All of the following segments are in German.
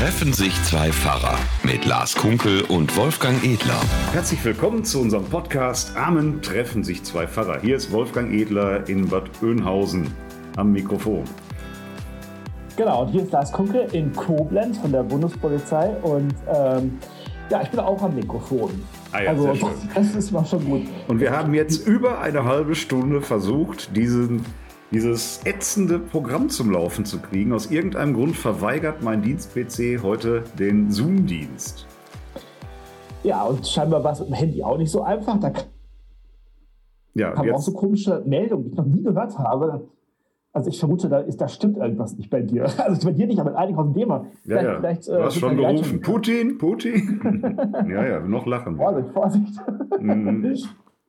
Treffen sich zwei Pfarrer mit Lars Kunkel und Wolfgang Edler. Herzlich willkommen zu unserem Podcast Amen treffen sich zwei Pfarrer. Hier ist Wolfgang Edler in Bad Oeynhausen am Mikrofon. Genau, und hier ist Lars Kunkel in Koblenz von der Bundespolizei und ähm, ja, ich bin auch am Mikrofon. Ah ja, also sehr schön. das ist mal schon gut. Und wir haben jetzt über eine halbe Stunde versucht, diesen, dieses ätzende Programm zum Laufen zu kriegen. Aus irgendeinem Grund verweigert mein Dienst-PC heute den Zoom-Dienst. Ja, und scheinbar war es mit dem Handy auch nicht so einfach. Da Ja, kamen auch so komische Meldungen, die ich noch nie gehört habe. Also ich vermute, da, ist, da stimmt irgendwas nicht bei dir. Also bei dir nicht, aber in einigen aus dem Thema. ja, ja. vielleicht, du äh, hast sind schon gerufen. Putin, Putin. ja, ja, noch lachen. Vorsicht, Vorsicht.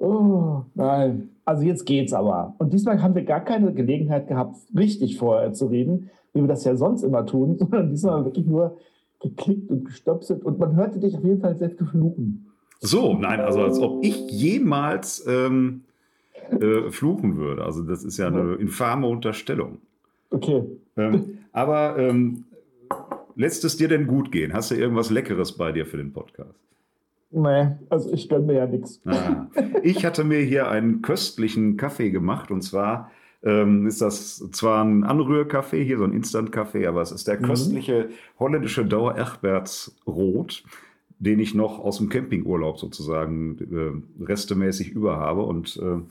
Oh, nein. Also jetzt geht's aber. Und diesmal haben wir gar keine Gelegenheit gehabt, richtig vorher zu reden, wie wir das ja sonst immer tun, sondern diesmal wirklich nur geklickt und gestöpselt. Und man hörte dich auf jeden Fall selbst gefluchen. So, nein, also als ob ich jemals ähm, äh, fluchen würde. Also das ist ja eine infame Unterstellung. Okay. Ähm, aber ähm, lässt es dir denn gut gehen? Hast du irgendwas Leckeres bei dir für den Podcast? Nee, also ich gönne mir ja nichts. Ah, ich hatte mir hier einen köstlichen Kaffee gemacht und zwar ähm, ist das zwar ein Anrührkaffee, hier so ein Instant-Kaffee, aber es ist der köstliche holländische Dauer Egberts Rot, den ich noch aus dem Campingurlaub sozusagen äh, restemäßig über habe und äh,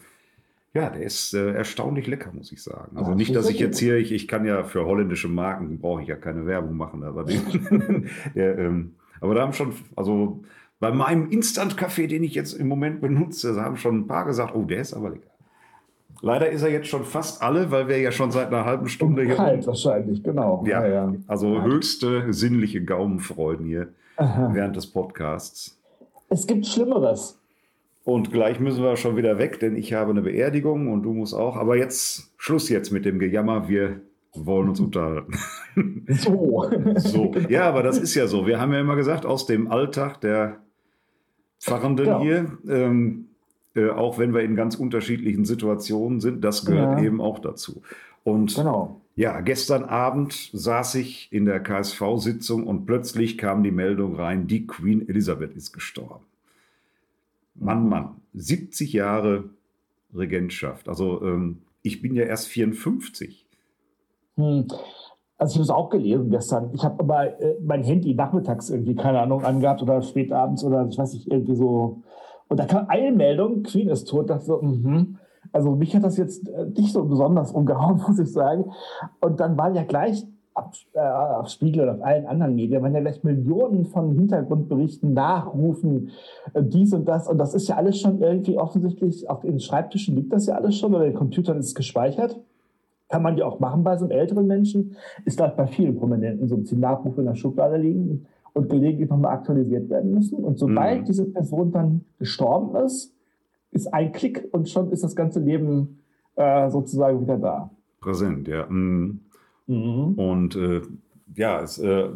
ja, der ist äh, erstaunlich lecker, muss ich sagen. Also Ja, nicht, dass ich jetzt hier, ich, ich kann ja für holländische Marken, brauche ich ja keine Werbung machen, aber, den, der, ähm, aber da haben schon, also bei meinem Instant-Kaffee, den ich jetzt im Moment benutze, haben schon ein paar gesagt, oh, der ist aber lecker. Leider ist er jetzt schon fast alle, weil wir ja schon seit einer halben Stunde hier. Kalt wahrscheinlich, genau. Ja, also Ja. höchste sinnliche Gaumenfreuden hier Aha. während des Podcasts. Es gibt Schlimmeres. Und gleich müssen wir schon wieder weg, denn ich habe eine Beerdigung und du musst auch. Aber jetzt Schluss jetzt mit dem Gejammer. Wir wollen uns unterhalten. So. So, ja, aber das ist ja so. Wir haben ja immer gesagt, aus dem Alltag der Pfarrenden Genau. hier, ähm, äh, auch wenn wir in ganz unterschiedlichen Situationen sind, das gehört Ja. eben auch dazu. Und genau. ja, gestern Abend saß ich in der KSV-Sitzung und plötzlich kam die Meldung rein, die Queen Elisabeth ist gestorben. Mann, Mann, 70 Jahre Regentschaft. Also ähm, ich bin ja erst 54. Hm. Also ich habe es auch gelesen gestern. Ich habe aber äh, mein Handy nachmittags irgendwie, keine Ahnung, angehabt oder spät abends oder ich weiß nicht, irgendwie so. Und da kam eine Meldung, Queen ist tot. Dachte so, mhm. Also mich hat das jetzt äh, nicht so besonders umgehauen, muss ich sagen. Und dann waren ja gleich auf, äh, auf Spiegel und auf allen anderen Medien, waren ja gleich Millionen von Hintergrundberichten, Nachrufen, äh, dies und das. Und das ist ja alles schon irgendwie offensichtlich, auf den Schreibtischen liegt das ja alles schon oder den Computern ist es gespeichert. Kann man ja auch machen bei so einem älteren Menschen. Ist halt bei vielen Prominenten so, dass die Nachrufe in der Schublade liegen und gelegentlich nochmal aktualisiert werden müssen. Und sobald Mhm. diese Person dann gestorben ist, ist ein Klick und schon ist das ganze Leben äh, sozusagen wieder da. Präsent, ja. Mm. Mhm. Und äh, ja, es, äh,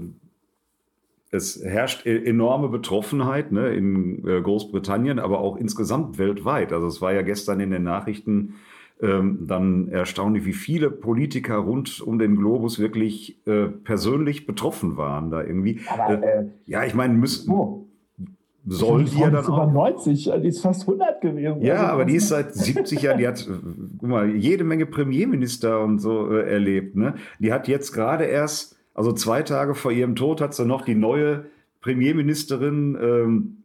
es herrscht e- enorme Betroffenheit ne, in äh, Großbritannien, aber auch insgesamt weltweit. Also es war ja gestern in den Nachrichten dann erstaunlich, wie viele Politiker rund um den Globus wirklich äh, persönlich betroffen waren da irgendwie. Aber Äh, äh, ja, ich meine, müssen, oh, soll die ja dann über auch. 90, die ist fast 100 gewesen. Ja, Also, aber die ist seit 70 Jahren, die hat, äh, guck mal, jede Menge Premierminister und so äh, erlebt. Ne? Die hat jetzt gerade erst, also zwei Tage vor ihrem Tod, hat sie noch die neue Premierministerin ähm,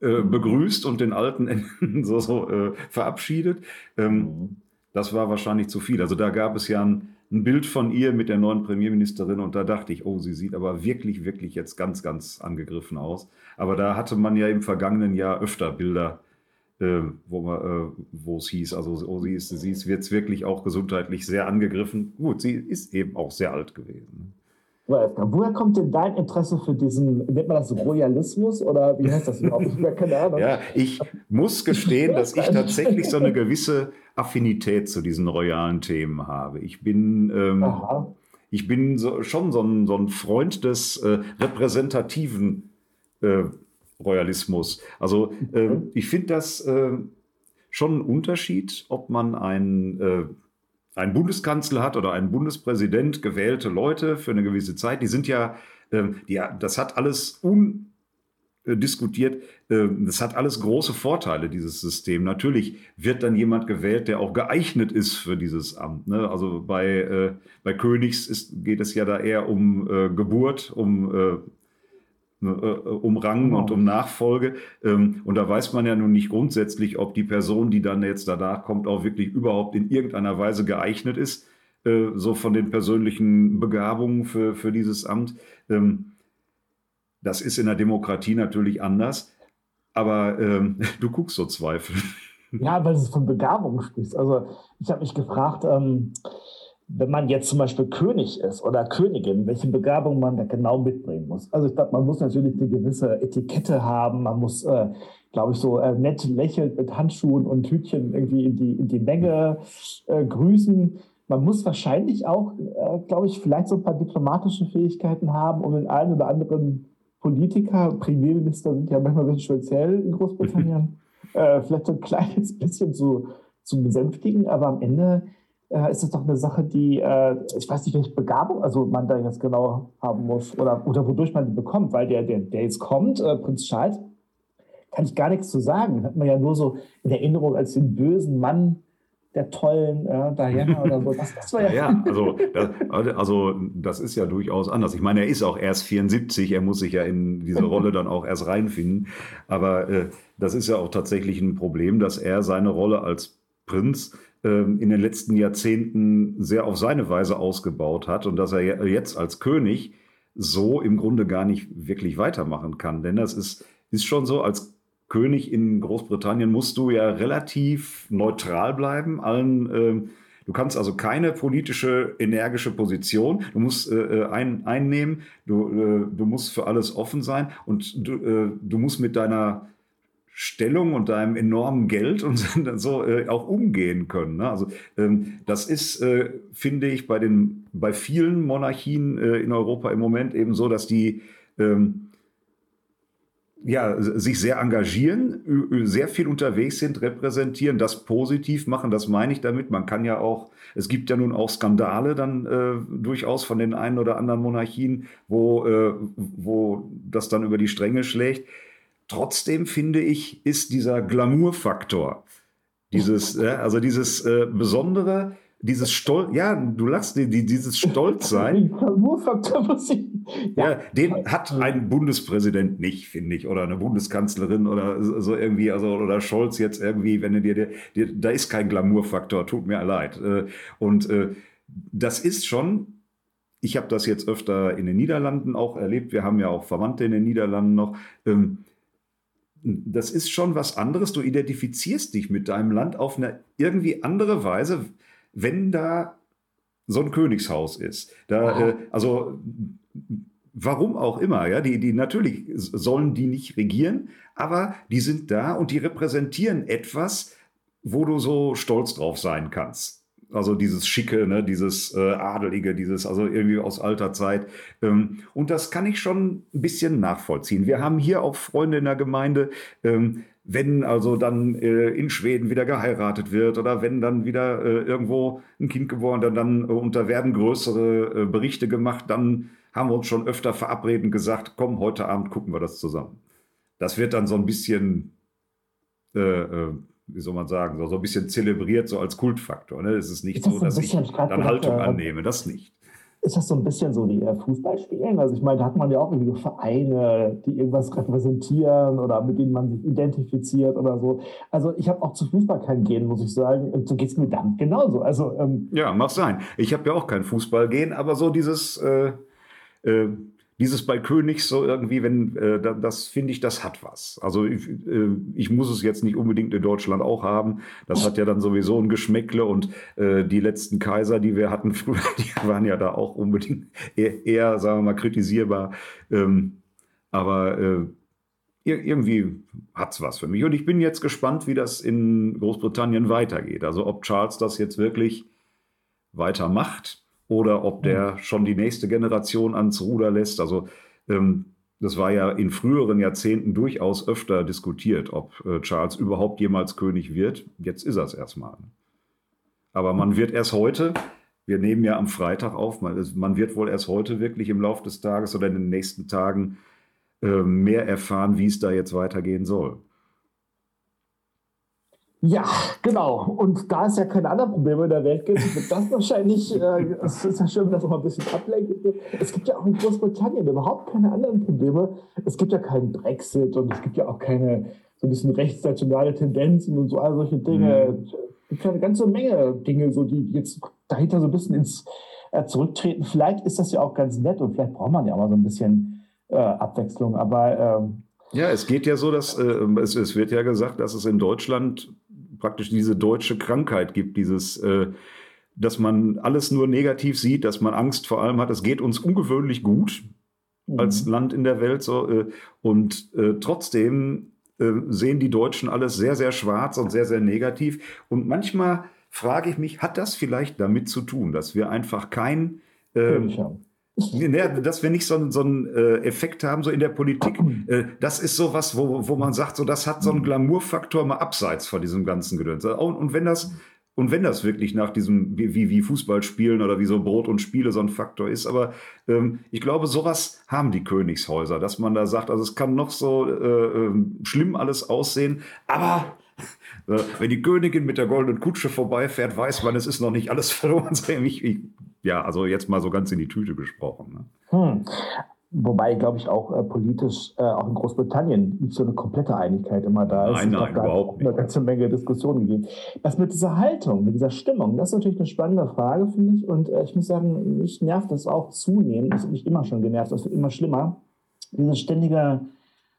äh, begrüßt und den alten so, so äh, verabschiedet. Ähm, das war wahrscheinlich zu viel. Also da gab es ja ein, ein Bild von ihr mit der neuen Premierministerin und da dachte ich, oh, sie sieht aber wirklich, wirklich jetzt ganz, ganz angegriffen aus. Aber da hatte man ja im vergangenen Jahr öfter Bilder, äh, wo, äh, es hieß, also oh, sie ist, sie ist jetzt wirklich auch gesundheitlich sehr angegriffen. Gut, sie ist eben auch sehr alt gewesen. Wolfgang, woher kommt denn dein Interesse für diesen, nennt man das Royalismus oder wie heißt das überhaupt? Ich habe keine Ahnung. Ja, ich muss gestehen, dass ich tatsächlich so eine gewisse Affinität zu diesen royalen Themen habe. Ich bin, ähm, ich bin so, schon so ein, so ein Freund des äh, repräsentativen äh, Royalismus. Also äh, ich finde das äh, schon ein Unterschied, ob man einen, einen Bundeskanzler hat oder einen Bundespräsident, gewählte Leute für eine gewisse Zeit. Die sind ja Ähm, die, das hat alles un äh, diskutiert. Ähm, das hat alles große Vorteile, dieses System. Natürlich wird dann jemand gewählt, der auch geeignet ist für dieses Amt. Ne? Also bei, äh, bei Königs ist, geht es ja da eher um äh, Geburt, um, äh um Rang genau. und um Nachfolge. Ähm, und da weiß man ja nun nicht grundsätzlich, ob die Person, die dann jetzt danach kommt, auch wirklich überhaupt in irgendeiner Weise geeignet ist, äh, so von den persönlichen Begabungen für, für dieses Amt. Ähm, das ist in der Demokratie natürlich anders, aber ähm, du guckst so Zweifel. Ja, weil du von Begabung sprichst. Also ich habe mich gefragt, ähm, wenn man jetzt zum Beispiel König ist oder Königin, welche Begabung man da genau mitbringen muss. Also ich glaube, man muss natürlich eine gewisse Etikette haben, man muss, äh, glaube ich, so äh, nett lächelnd mit Handschuhen und Hütchen irgendwie in die, in die Menge äh, grüßen. Man muss wahrscheinlich auch, äh, glaube ich, vielleicht so ein paar diplomatische Fähigkeiten haben, um den einen oder anderen Politiker, Premierminister sind ja manchmal ein bisschen speziell in Großbritannien, äh, vielleicht so ein kleines bisschen zu, zu besänftigen, aber am Ende äh, ist es doch eine Sache, die, äh, ich weiß nicht, welche Begabung also man da jetzt genau haben muss oder, oder wodurch man die bekommt, weil der, der, der jetzt kommt, äh, Prinz Charles, kann ich gar nichts zu sagen. Hat man ja nur so in Erinnerung als den bösen Mann, der tollen äh, Diana oder so. Das, das war ja, ja, also, das, also das ist ja durchaus anders. Ich meine, er ist auch erst 74, er muss sich ja in diese Rolle dann auch erst reinfinden. Aber äh, das ist ja auch tatsächlich ein Problem, dass er seine Rolle als Prinz in den letzten Jahrzehnten sehr auf seine Weise ausgebaut hat und dass er jetzt als König so im Grunde gar nicht wirklich weitermachen kann. Denn das ist, ist schon so, als König in Großbritannien musst du ja relativ neutral bleiben. Allen, äh, du kannst also keine politische, energische Position. Du musst äh, äh, ein, einnehmen. Du, äh, du musst für alles offen sein und du, äh, du musst mit deiner Stellung und deinem enormen Geld und so äh, auch umgehen können. Ne? Also ähm, das ist, äh, finde ich, bei den bei vielen Monarchien äh, in Europa im Moment eben so, dass die ähm, ja, sich sehr engagieren, sehr viel unterwegs sind, repräsentieren, das positiv machen, das meine ich damit. Man kann ja auch, es gibt ja nun auch Skandale dann äh, durchaus von den einen oder anderen Monarchien, wo, äh, wo das dann über die Stränge schlägt. Trotzdem finde ich, ist dieser Glamour-Faktor, dieses, äh, also dieses äh, besondere, dieses Stolz, ja, du lachst, die, dieses Stolzsein. ja, ja, den hat ein Bundespräsident nicht, finde ich, oder eine Bundeskanzlerin oder so irgendwie, also oder Scholz jetzt irgendwie, wenn du dir, dir da ist kein Glamourfaktor, tut mir leid. Äh, und äh, das ist schon, ich habe das jetzt öfter in den Niederlanden auch erlebt, wir haben ja auch Verwandte in den Niederlanden noch. Ähm, das ist schon was anderes. Du identifizierst dich mit deinem Land auf eine irgendwie andere Weise wenn da so ein Königshaus ist. Da, äh, also warum auch immer, ja, die, die natürlich sollen die nicht regieren, aber die sind da und die repräsentieren etwas, wo du so stolz drauf sein kannst. Also dieses Schicke, ne, dieses äh, Adelige, dieses, also irgendwie aus alter Zeit. Ähm, und das kann ich schon ein bisschen nachvollziehen. Wir haben hier auch Freunde in der Gemeinde, ähm, wenn also dann äh, in Schweden wieder geheiratet wird oder wenn dann wieder äh, irgendwo ein Kind geboren, dann, dann äh, und da werden größere äh, Berichte gemacht, dann haben wir uns schon öfter verabredet gesagt, komm, heute Abend gucken wir das zusammen. Das wird dann so ein bisschen, äh, äh, wie soll man sagen, so, so ein bisschen zelebriert, so als Kultfaktor. Ne? Es ist nicht ist so, dass ich dann Haltung annehme, das nicht ist das so ein bisschen so wie Fußballspielen? Also ich meine, da hat man ja auch irgendwie Vereine, die irgendwas repräsentieren oder mit denen man sich identifiziert oder so. Also ich habe auch zu Fußball kein Gehen, muss ich sagen. Und so geht es mir dann genauso. Also, ähm, ja, mag sein. Ich habe ja auch kein Fußballgehen, aber so dieses äh, äh, dieses bei Königs so irgendwie, wenn, äh, das finde ich, das hat was. Also ich, äh, ich, muss es jetzt nicht unbedingt in Deutschland auch haben. Das hat ja dann sowieso ein Geschmäckle und äh, die letzten Kaiser, die wir hatten früher, die waren ja da auch unbedingt eher, eher sagen wir mal, kritisierbar. Ähm, aber äh, irgendwie hat es was für mich. Und ich bin jetzt gespannt, wie das in Großbritannien weitergeht. Also ob Charles das jetzt wirklich weitermacht oder ob der hm. schon die nächste Generation ans Ruder lässt. Also ähm, das war ja in früheren Jahrzehnten durchaus öfter diskutiert, ob äh, Charles überhaupt jemals König wird. Jetzt ist er es erstmal. Aber man wird erst heute wir nehmen ja am Freitag auf. Man, man, wird wohl erst heute wirklich im Laufe des Tages oder in den nächsten Tagen äh, mehr erfahren, wie es da jetzt weitergehen soll. Ja, genau. Und da es ja keine anderen Probleme in der Welt gibt, wird das wahrscheinlich, äh, es ist ja schön, wenn das auch mal ein bisschen ablenkt. Es gibt ja auch in Großbritannien überhaupt keine anderen Probleme. Es gibt ja keinen Brexit und es gibt ja auch keine so ein bisschen rechtsnationale Tendenzen und so all solche Dinge. Mhm. Es gibt ja eine ganze Menge Dinge, so die jetzt dahinter so ein bisschen ins äh, Zurücktreten. Vielleicht ist das ja auch ganz nett und vielleicht braucht man ja auch mal so ein bisschen äh, Abwechslung. Aber ähm, ja, es geht ja so, dass äh, es, es, wird ja gesagt, dass es in Deutschland praktisch diese deutsche Krankheit gibt, dieses, äh, dass man alles nur negativ sieht, dass man Angst vor allem hat. Es geht uns ungewöhnlich gut mhm. als Land in der Welt so äh, und äh, trotzdem äh, sehen die Deutschen alles sehr, sehr schwarz und sehr, sehr negativ. Und manchmal frage ich mich, hat das vielleicht damit zu tun, dass wir einfach kein ähm, ja, dass wir nicht so, einen, so einen äh, Effekt haben, so in der Politik. Äh, das ist so was, wo, wo man sagt, so das hat so einen Glamourfaktor mal abseits von diesem ganzen Gedöns. Und, und wenn das und wenn das wirklich nach diesem, wie, wie Fußballspielen oder wie so Brot und Spiele so ein Faktor ist, aber ähm, ich glaube, sowas haben die Königshäuser, dass man da sagt, also es kann noch so äh, ähm, schlimm alles aussehen, aber äh, wenn die Königin mit der goldenen Kutsche vorbeifährt, weiß man, es ist noch nicht alles verloren. Ich ja, also jetzt mal so ganz in die Tüte gesprochen. Ne? Hm. Wobei, glaube ich, auch äh, politisch, äh, auch in Großbritannien, nicht so eine komplette Einigkeit immer da ist. Nein, nein, überhaupt nicht. Eine ganze Menge Diskussionen gegeben. Was mit dieser Haltung, mit dieser Stimmung, das ist natürlich eine spannende Frage, finde ich. Und äh, ich muss sagen, mich nervt das auch zunehmend. Das hat mich immer schon genervt. Das wird immer schlimmer. Dieses ständige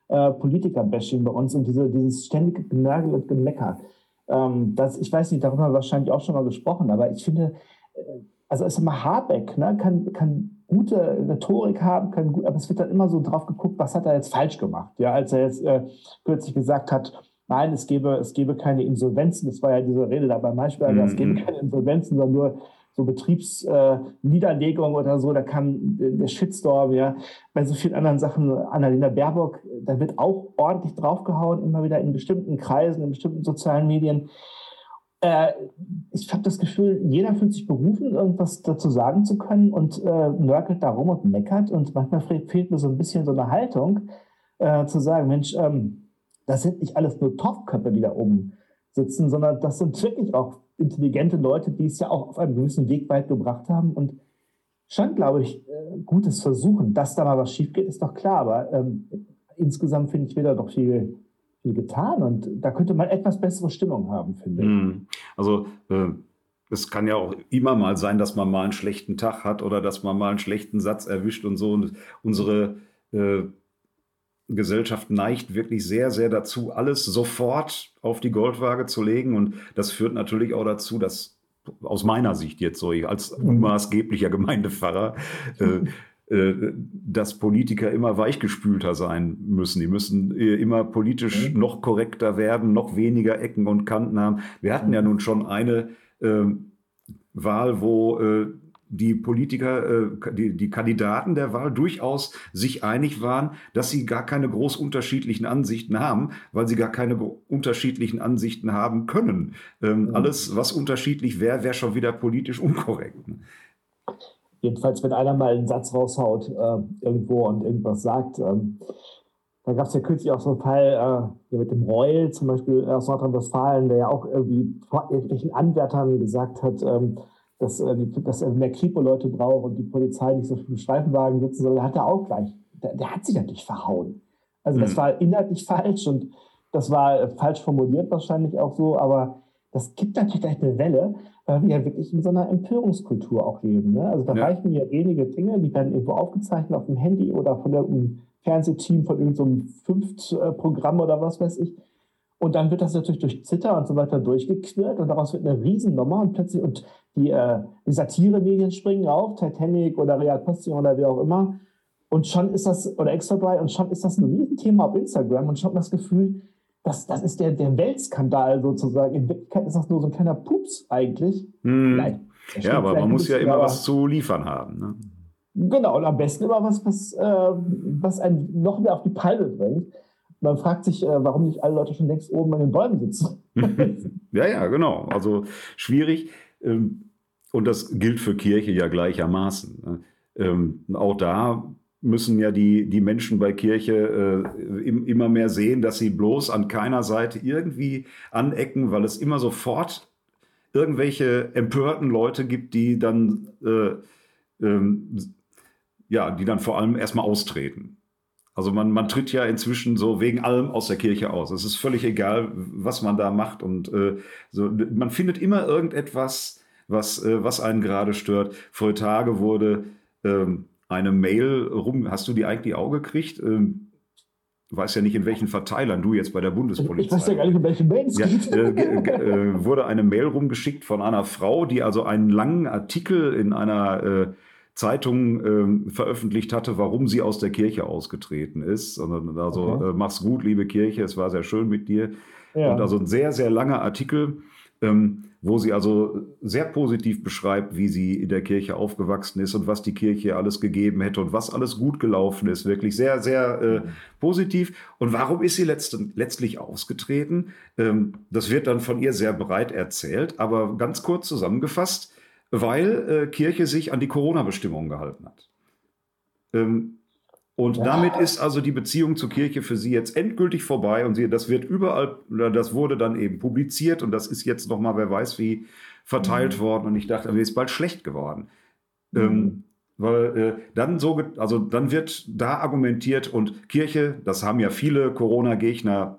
äh, Politiker-Bashing bei uns und diese, dieses ständige Genörgel und Gemecker. Ähm, das, ich weiß nicht, darüber haben wir wahrscheinlich auch schon mal gesprochen, aber ich finde, äh, also ist immer Habeck, ne, kann, kann gute Rhetorik haben, kann gut, aber es wird dann immer so drauf geguckt, was hat er jetzt falsch gemacht. Ja, als er jetzt äh, kürzlich gesagt hat, nein, es gebe, es gebe keine Insolvenzen, das war ja diese Rede da bei Maischberger, mhm. es gebe mhm. keine Insolvenzen, sondern nur so Betriebsniederlegung äh, oder so, da kam der Shitstorm, ja. Bei so vielen anderen Sachen, Annalena Baerbock, da wird auch ordentlich draufgehauen, immer wieder in bestimmten Kreisen, in bestimmten sozialen Medien äh, ich habe das Gefühl, jeder fühlt sich berufen, irgendwas dazu sagen zu können und äh, nörgelt da rum und meckert. Und manchmal fehlt mir so ein bisschen so eine Haltung, äh, zu sagen, Mensch, ähm, das sind nicht alles nur Topköpfe, die da oben sitzen, sondern das sind wirklich auch intelligente Leute, die es ja auch auf einem gewissen Weg weit gebracht haben. Und schon, glaube ich, äh, gutes Versuchen. Dass da mal was schief geht, ist doch klar. Aber ähm, insgesamt finde ich wieder doch viel viel getan und da könnte man etwas bessere Stimmung haben, finde ich. Hm. Also äh, es kann ja auch immer mal sein, dass man mal einen schlechten Tag hat oder dass man mal einen schlechten Satz erwischt und so. Und unsere äh, Gesellschaft neigt wirklich sehr, sehr dazu, alles sofort auf die Goldwaage zu legen. Und das führt natürlich auch dazu, dass aus meiner Sicht jetzt so als mhm. unmaßgeblicher Gemeindepfarrer äh, äh, dass Politiker immer weichgespülter sein müssen. Die müssen äh, immer politisch mhm. noch korrekter werden, noch weniger Ecken und Kanten haben. Wir hatten ja nun schon eine äh, Wahl, wo äh, die Politiker, äh, die, die Kandidaten der Wahl durchaus sich einig waren, dass sie gar keine groß unterschiedlichen Ansichten haben, weil sie gar keine unterschiedlichen Ansichten haben können. Ähm, mhm. Alles, was unterschiedlich wäre, wäre schon wieder politisch unkorrekt. Jedenfalls, wenn einer mal einen Satz raushaut äh, irgendwo und irgendwas sagt. Ähm, da gab es ja kürzlich auch so einen Fall äh, mit dem Reul, zum Beispiel aus Nordrhein-Westfalen, der ja auch irgendwie vor irgendwelchen Anwärtern gesagt hat, ähm, dass, äh, dass er mehr Kripo-Leute braucht und die Polizei nicht so viel Streifenwagen sitzen soll. Hat er auch gleich, der, der hat sich natürlich verhauen. Also das mhm. war inhaltlich falsch und das war falsch formuliert wahrscheinlich auch so, aber das gibt natürlich gleich eine Welle, weil wir ja wirklich in so einer Empörungskultur auch leben. Ne? Also da ja. reichen ja wenige Dinge, die werden irgendwo aufgezeichnet auf dem Handy oder von irgendeinem Fernsehteam, von irgendeinem Fünft-Programm oder was weiß ich. Und dann wird das natürlich durch Zitter und so weiter durchgequirlt und daraus wird eine Riesennummer und plötzlich, und die, äh, die Satire-Medien springen auf, Titanic oder Real Posting oder wie auch immer. Und schon ist das, oder Extra Dry, und schon ist das ein Riesenthema auf Instagram und schon hat man das Gefühl, das, das ist der, der Weltskandal sozusagen. In Wirklichkeit ist das nur so ein kleiner Pups eigentlich. Hm. Ja, aber man muss ja immer was zu liefern haben. Ne? Genau, und am besten immer was, was, äh, was einen noch mehr auf die Palme bringt. Man fragt sich, äh, warum nicht alle Leute schon längst oben an den Bäumen sitzen. ja, ja, genau. Also schwierig. Ähm, und das gilt für Kirche ja gleichermaßen. Ne? Ähm, auch da müssen ja die, die Menschen bei Kirche äh, immer mehr sehen, dass sie bloß an keiner Seite irgendwie anecken, weil es immer sofort irgendwelche empörten Leute gibt, die dann, äh, ähm, ja, die dann vor allem erstmal austreten. Also man, man tritt ja inzwischen so wegen allem aus der Kirche aus. Es ist völlig egal, was man da macht. Und äh, so, man findet immer irgendetwas, was, äh, was einen gerade stört. Vor Tage wurde ähm, eine Mail rum. Hast du die eigentlich auch gekriegt? Ähm, Du weißt ja nicht, in welchen Verteilern du jetzt bei der Bundespolizei. Ich weiß ja gar nicht, in welchen Mails ja, äh, äh, wurde eine Mail rumgeschickt von einer Frau, die also einen langen Artikel in einer äh, Zeitung äh, veröffentlicht hatte, warum sie aus der Kirche ausgetreten ist. Und also okay. Äh, mach's gut, liebe Kirche, es war sehr schön mit dir. Ja. Und also ein sehr, sehr langer Artikel. Ähm, wo sie also sehr positiv beschreibt, wie sie in der Kirche aufgewachsen ist und was die Kirche alles gegeben hätte und was alles gut gelaufen ist. Wirklich sehr, sehr äh, positiv. Und warum ist sie letzt, letztlich ausgetreten? Ähm, das wird dann von ihr sehr breit erzählt, aber ganz kurz zusammengefasst, weil äh, Kirche sich an die Corona-Bestimmungen gehalten hat. Ähm, und ja. damit ist also die Beziehung zur Kirche für sie jetzt endgültig vorbei und sie, das wird überall, das wurde dann eben publiziert und das ist jetzt nochmal, wer weiß wie, verteilt mhm. worden und ich dachte, mir ist bald schlecht geworden. Mhm. Ähm, weil äh, dann so, also dann wird da argumentiert und Kirche, das haben ja viele Corona-Gegner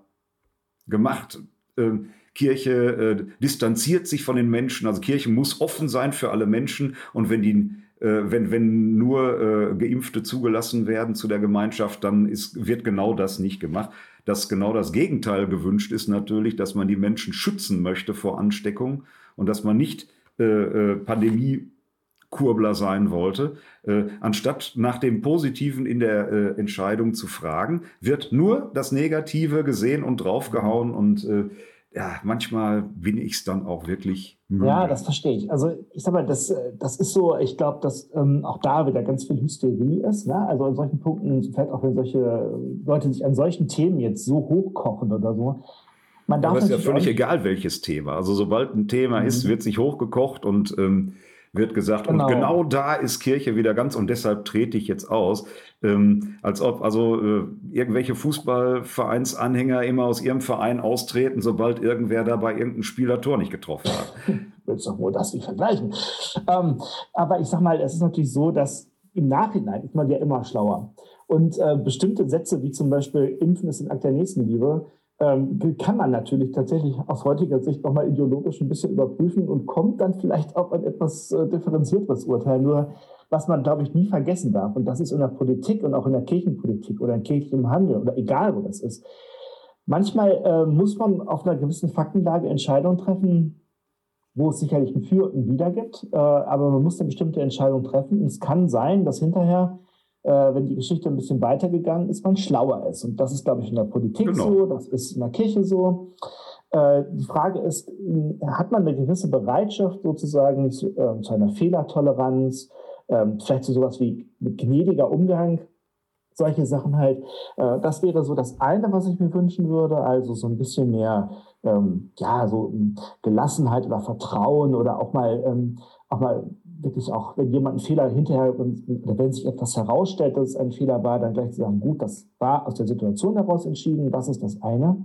gemacht, äh, Kirche äh, distanziert sich von den Menschen, also Kirche muss offen sein für alle Menschen und wenn die wenn, wenn nur äh, Geimpfte zugelassen werden zu der Gemeinschaft, dann ist, wird genau das nicht gemacht. Dass genau das Gegenteil gewünscht ist natürlich, dass man die Menschen schützen möchte vor Ansteckung und dass man nicht äh, äh, Pandemiekurbler sein wollte. Äh, anstatt nach dem Positiven in der äh, Entscheidung zu fragen, wird nur das Negative gesehen und draufgehauen und äh, ja, manchmal bin ich es dann auch wirklich müde. Ja, das verstehe ich. Also ich sag mal, das, das ist so, ich glaube, dass ähm, auch da wieder ganz viel Hysterie ist. Ne? Also an solchen Punkten, vielleicht auch wenn solche Leute sich an solchen Themen jetzt so hochkochen oder so. Man darf Aber es ist ja völlig egal, welches Thema. Also sobald ein Thema mhm. ist, wird sich hochgekocht und ähm, wird gesagt, genau. und genau da ist Kirche wieder ganz und deshalb trete ich jetzt aus. Ähm, als ob also äh, irgendwelche Fußballvereinsanhänger immer aus ihrem Verein austreten, sobald irgendwer da bei irgendeinem Spieler Tor nicht getroffen hat. Willst doch wohl das nicht vergleichen. Ähm, aber ich sag mal, es ist natürlich so, dass im Nachhinein ist man ja immer schlauer. Und äh, bestimmte Sätze, wie zum Beispiel Impfen ist ein Akt der Nächstenliebe, ähm, kann man natürlich tatsächlich aus heutiger Sicht nochmal ideologisch ein bisschen überprüfen und kommt dann vielleicht auch ein etwas äh, differenzierteres Urteil. Nur was man, glaube ich, nie vergessen darf, und das ist in der Politik und auch in der Kirchenpolitik oder in kirchlichem Handel oder egal wo das ist. Manchmal äh, muss man auf einer gewissen Faktenlage Entscheidungen treffen, wo es sicherlich ein Für und ein Wider gibt, äh, aber man muss eine bestimmte Entscheidung treffen. Und es kann sein, dass hinterher wenn die Geschichte ein bisschen weitergegangen ist, man schlauer ist. Und das ist, glaube ich, in der Politik genau. so, das ist in der Kirche so. Äh, die Frage ist, hat man eine gewisse Bereitschaft sozusagen zu, äh, zu einer Fehlertoleranz, ähm, vielleicht zu sowas wie gnädiger Umgang, solche Sachen halt. Äh, das wäre so das eine, was ich mir wünschen würde, also so ein bisschen mehr, ähm, ja, so Gelassenheit oder Vertrauen oder auch mal, ähm, auch mal wirklich auch, wenn jemand einen Fehler hinterher oder wenn sich etwas herausstellt, dass es ein Fehler war, dann gleich zu sagen, gut, das war aus der Situation heraus entschieden, das ist das eine.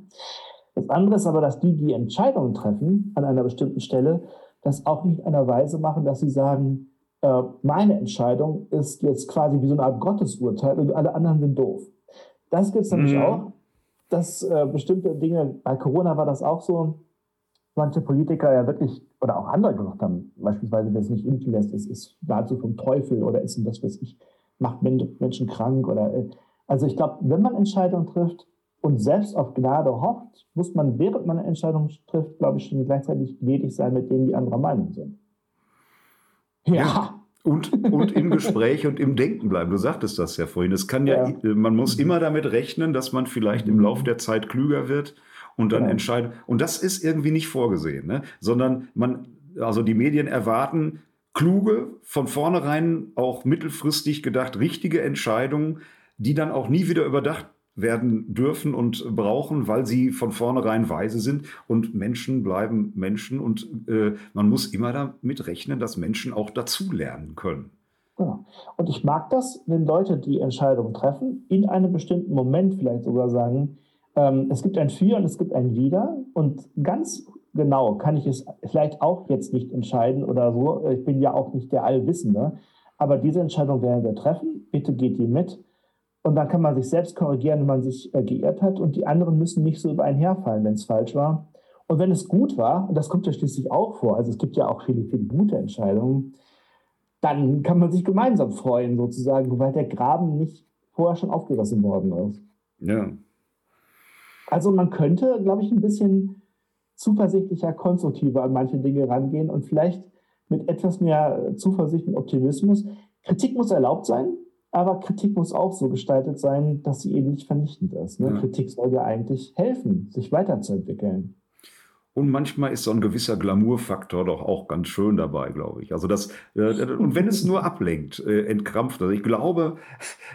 Das andere ist aber, dass die, die Entscheidungen treffen an einer bestimmten Stelle, das auch nicht in einer Weise machen, dass sie sagen, äh, meine Entscheidung ist jetzt quasi wie so eine Art Gottesurteil und alle anderen sind doof. Das gibt es nämlich mhm. auch, dass äh, bestimmte Dinge, bei Corona war das auch so, manche Politiker ja wirklich, oder auch andere gesagt haben, beispielsweise, wer es nicht impfen lässt, ist, ist nahezu vom Teufel oder ist das, was ich, macht Menschen krank oder, äh, also ich glaube, wenn man Entscheidungen trifft und selbst auf Gnade hofft, muss man, während man eine Entscheidung trifft, glaube ich, schon gleichzeitig gnädig sein mit denen, die anderer Meinung sind. Ja. ja. Und, und im Gespräch und im Denken bleiben. Du sagtest das ja vorhin. Es kann ja, ja, man muss immer damit rechnen, dass man vielleicht im Laufe der Zeit klüger wird und dann ja. entscheiden. Und das ist irgendwie nicht vorgesehen, ne? sondern man, also die Medien erwarten kluge, von vornherein auch mittelfristig gedacht richtige Entscheidungen, die dann auch nie wieder überdacht werden dürfen und brauchen, weil sie von vornherein weise sind. Und Menschen bleiben Menschen und äh, man muss immer damit rechnen, dass Menschen auch dazulernen können. Genau. Und ich mag das, wenn Leute die Entscheidung treffen, in einem bestimmten Moment vielleicht sogar sagen, ähm, es gibt ein Für und es gibt ein Wider. Und ganz genau kann ich es vielleicht auch jetzt nicht entscheiden oder so. Ich bin ja auch nicht der Allwissende. Aber diese Entscheidung werden wir treffen. Bitte geht die mit. Und dann kann man sich selbst korrigieren, wenn man sich äh, geirrt hat. Und die anderen müssen nicht so über einen herfallen, wenn es falsch war. Und wenn es gut war, und das kommt ja schließlich auch vor, also es gibt ja auch viele, viele gute Entscheidungen, dann kann man sich gemeinsam freuen, sozusagen, weil der Graben nicht vorher schon aufgerissen worden ist. Ja. Also man könnte, glaube ich, ein bisschen zuversichtlicher, konstruktiver an manche Dinge rangehen und vielleicht mit etwas mehr Zuversicht und Optimismus. Kritik muss erlaubt sein, aber Kritik muss auch so gestaltet sein, dass sie eben nicht vernichtend ist. Ne? Ja. Kritik soll ja eigentlich helfen, sich weiterzuentwickeln. Und manchmal ist so ein gewisser Glamourfaktor doch auch ganz schön dabei, glaube ich. Also das, äh, und wenn es nur ablenkt, äh, entkrampft. Also ich glaube,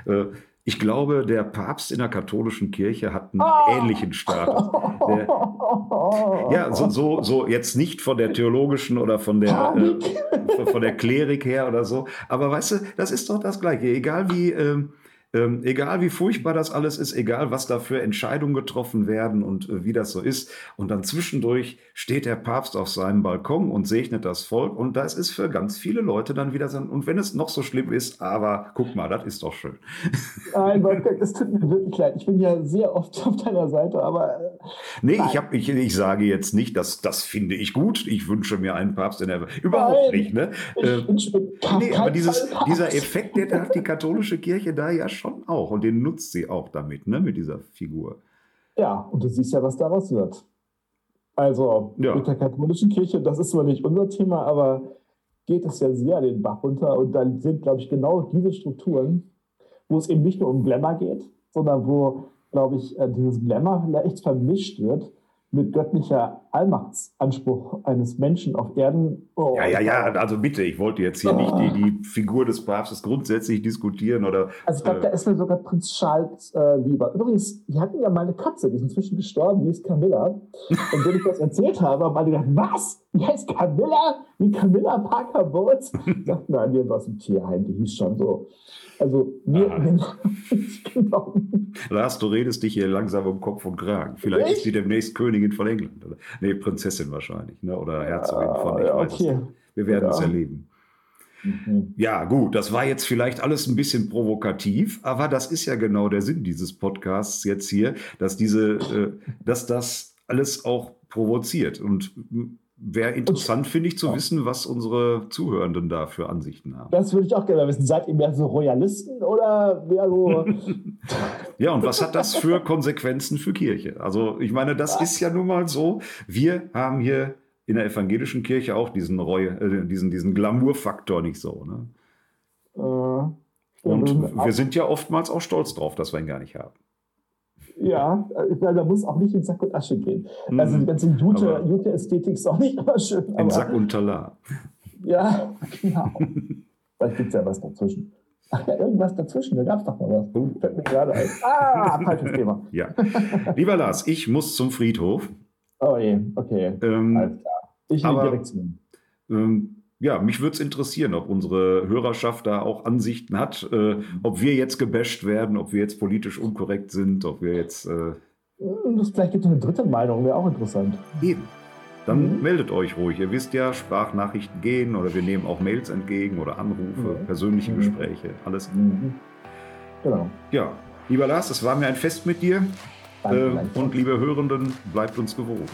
äh, ich glaube, der Papst in der katholischen Kirche hat einen oh. ähnlichen Status. Der, ja, so, so, so jetzt nicht von der theologischen oder von der, äh, von der Klerik her oder so. Aber weißt du, das ist doch das Gleiche. Egal wie, ähm, ähm, egal wie furchtbar das alles ist, egal was da für Entscheidungen getroffen werden und äh, wie das so ist. Und dann zwischendurch steht der Papst auf seinem Balkon und segnet das Volk. Und das ist für ganz viele Leute dann wieder so. Und wenn es noch so schlimm ist, aber guck mal, das ist doch schön. Nein, Wolfgang, es tut mir wirklich leid. Ich bin ja sehr oft auf deiner Seite, aber. Äh, nee, ich, hab, ich, ich sage jetzt nicht, dass das finde ich gut. Ich wünsche mir einen Papst in der. Überhaupt nein, nicht, ne? Ich äh, wünsche nee, aber dieses, dieser Effekt, der hat die katholische Kirche da ja schon auch und den nutzt sie auch damit, ne, mit dieser Figur. Ja, und du siehst ja, was daraus wird. Also ja. mit der katholischen Kirche, das ist zwar nicht unser Thema, aber geht es ja sehr den Bach runter und dann sind, glaube ich, genau diese Strukturen, wo es eben nicht nur um Glamour geht, sondern wo, glaube ich, äh, dieses Glamour vielleicht vermischt wird mit göttlicher Allmachtsanspruch eines Menschen auf Erden. Oh, ja, ja, ja, also bitte, ich wollte jetzt hier oh. nicht die, die, Figur des Papstes grundsätzlich diskutieren oder. Also ich glaube, äh, da ist mir sogar Prinz Charles äh, lieber. Übrigens, die hatten ja mal eine Katze, die ist inzwischen gestorben, die ist Camilla. Und wenn ich das erzählt habe, haben alle gedacht, was? Die heißt Camilla? Wie Camilla Parker Bowles? Nein, die war aus dem Tierheim, die hieß schon so. Also mir genau. Lars, du redest dich hier langsam um Kopf und Kragen. Vielleicht ich? ist sie demnächst Königin von England. Oder, nee, Prinzessin wahrscheinlich. Ne? Oder Herzogin von, ich ja, weiß okay. es Wir werden ja. es erleben. Mhm. Ja, gut, das war jetzt vielleicht alles ein bisschen provokativ, aber das ist ja genau der Sinn dieses Podcasts jetzt hier, dass diese, äh, dass das alles auch provoziert. Und Wäre interessant, finde ich, zu ja. wissen, was unsere Zuhörenden da für Ansichten haben. Das würde ich auch gerne wissen. Seid ihr mehr so Royalisten oder mehr so. ja, und was hat das für Konsequenzen für Kirche? Also, ich meine, das ja. ist ja nun mal so. Wir haben hier in der evangelischen Kirche auch diesen, Reue, äh, diesen, diesen Glamour-Faktor nicht so. Ne? Äh, und wir sind ja oftmals auch stolz drauf, dass wir ihn gar nicht haben. Ja, weil da muss auch nicht in Sack und Asche gehen. Mhm. Also die ganze Jute-Ästhetik ist auch nicht immer schön. In Sack und Talar. Ja, genau. Vielleicht gibt es ja was dazwischen. Ach ja, irgendwas dazwischen, da gab es doch mal was. Uh. Fällt mir gerade ein. Ah, falsches Thema. Ja. Lieber Lars, ich muss zum Friedhof. Oh je, okay. Ähm, Alles klar. Ich nehme direkt zu. Ähm, ja, mich würde es interessieren, ob unsere Hörerschaft da auch Ansichten hat, äh, ob wir jetzt gebasht werden, ob wir jetzt politisch unkorrekt sind, ob wir jetzt. Äh vielleicht gibt es eine dritte Meinung, wäre auch interessant. Eben. Dann mhm. meldet euch ruhig. Ihr wisst ja, Sprachnachrichten gehen oder wir nehmen auch Mails entgegen oder Anrufe, mhm. persönliche mhm. Gespräche, alles. Mhm. Genau. Ja, lieber Lars, es war mir ein Fest mit dir. Danke, äh, und liebe Hörenden, bleibt uns gewogen.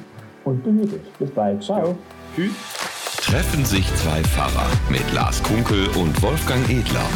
Und bemüht Bis bald. Ciao. Ja. Tschüss treffen sich zwei Pfarrer mit Lars Kunkel und Wolfgang Edler.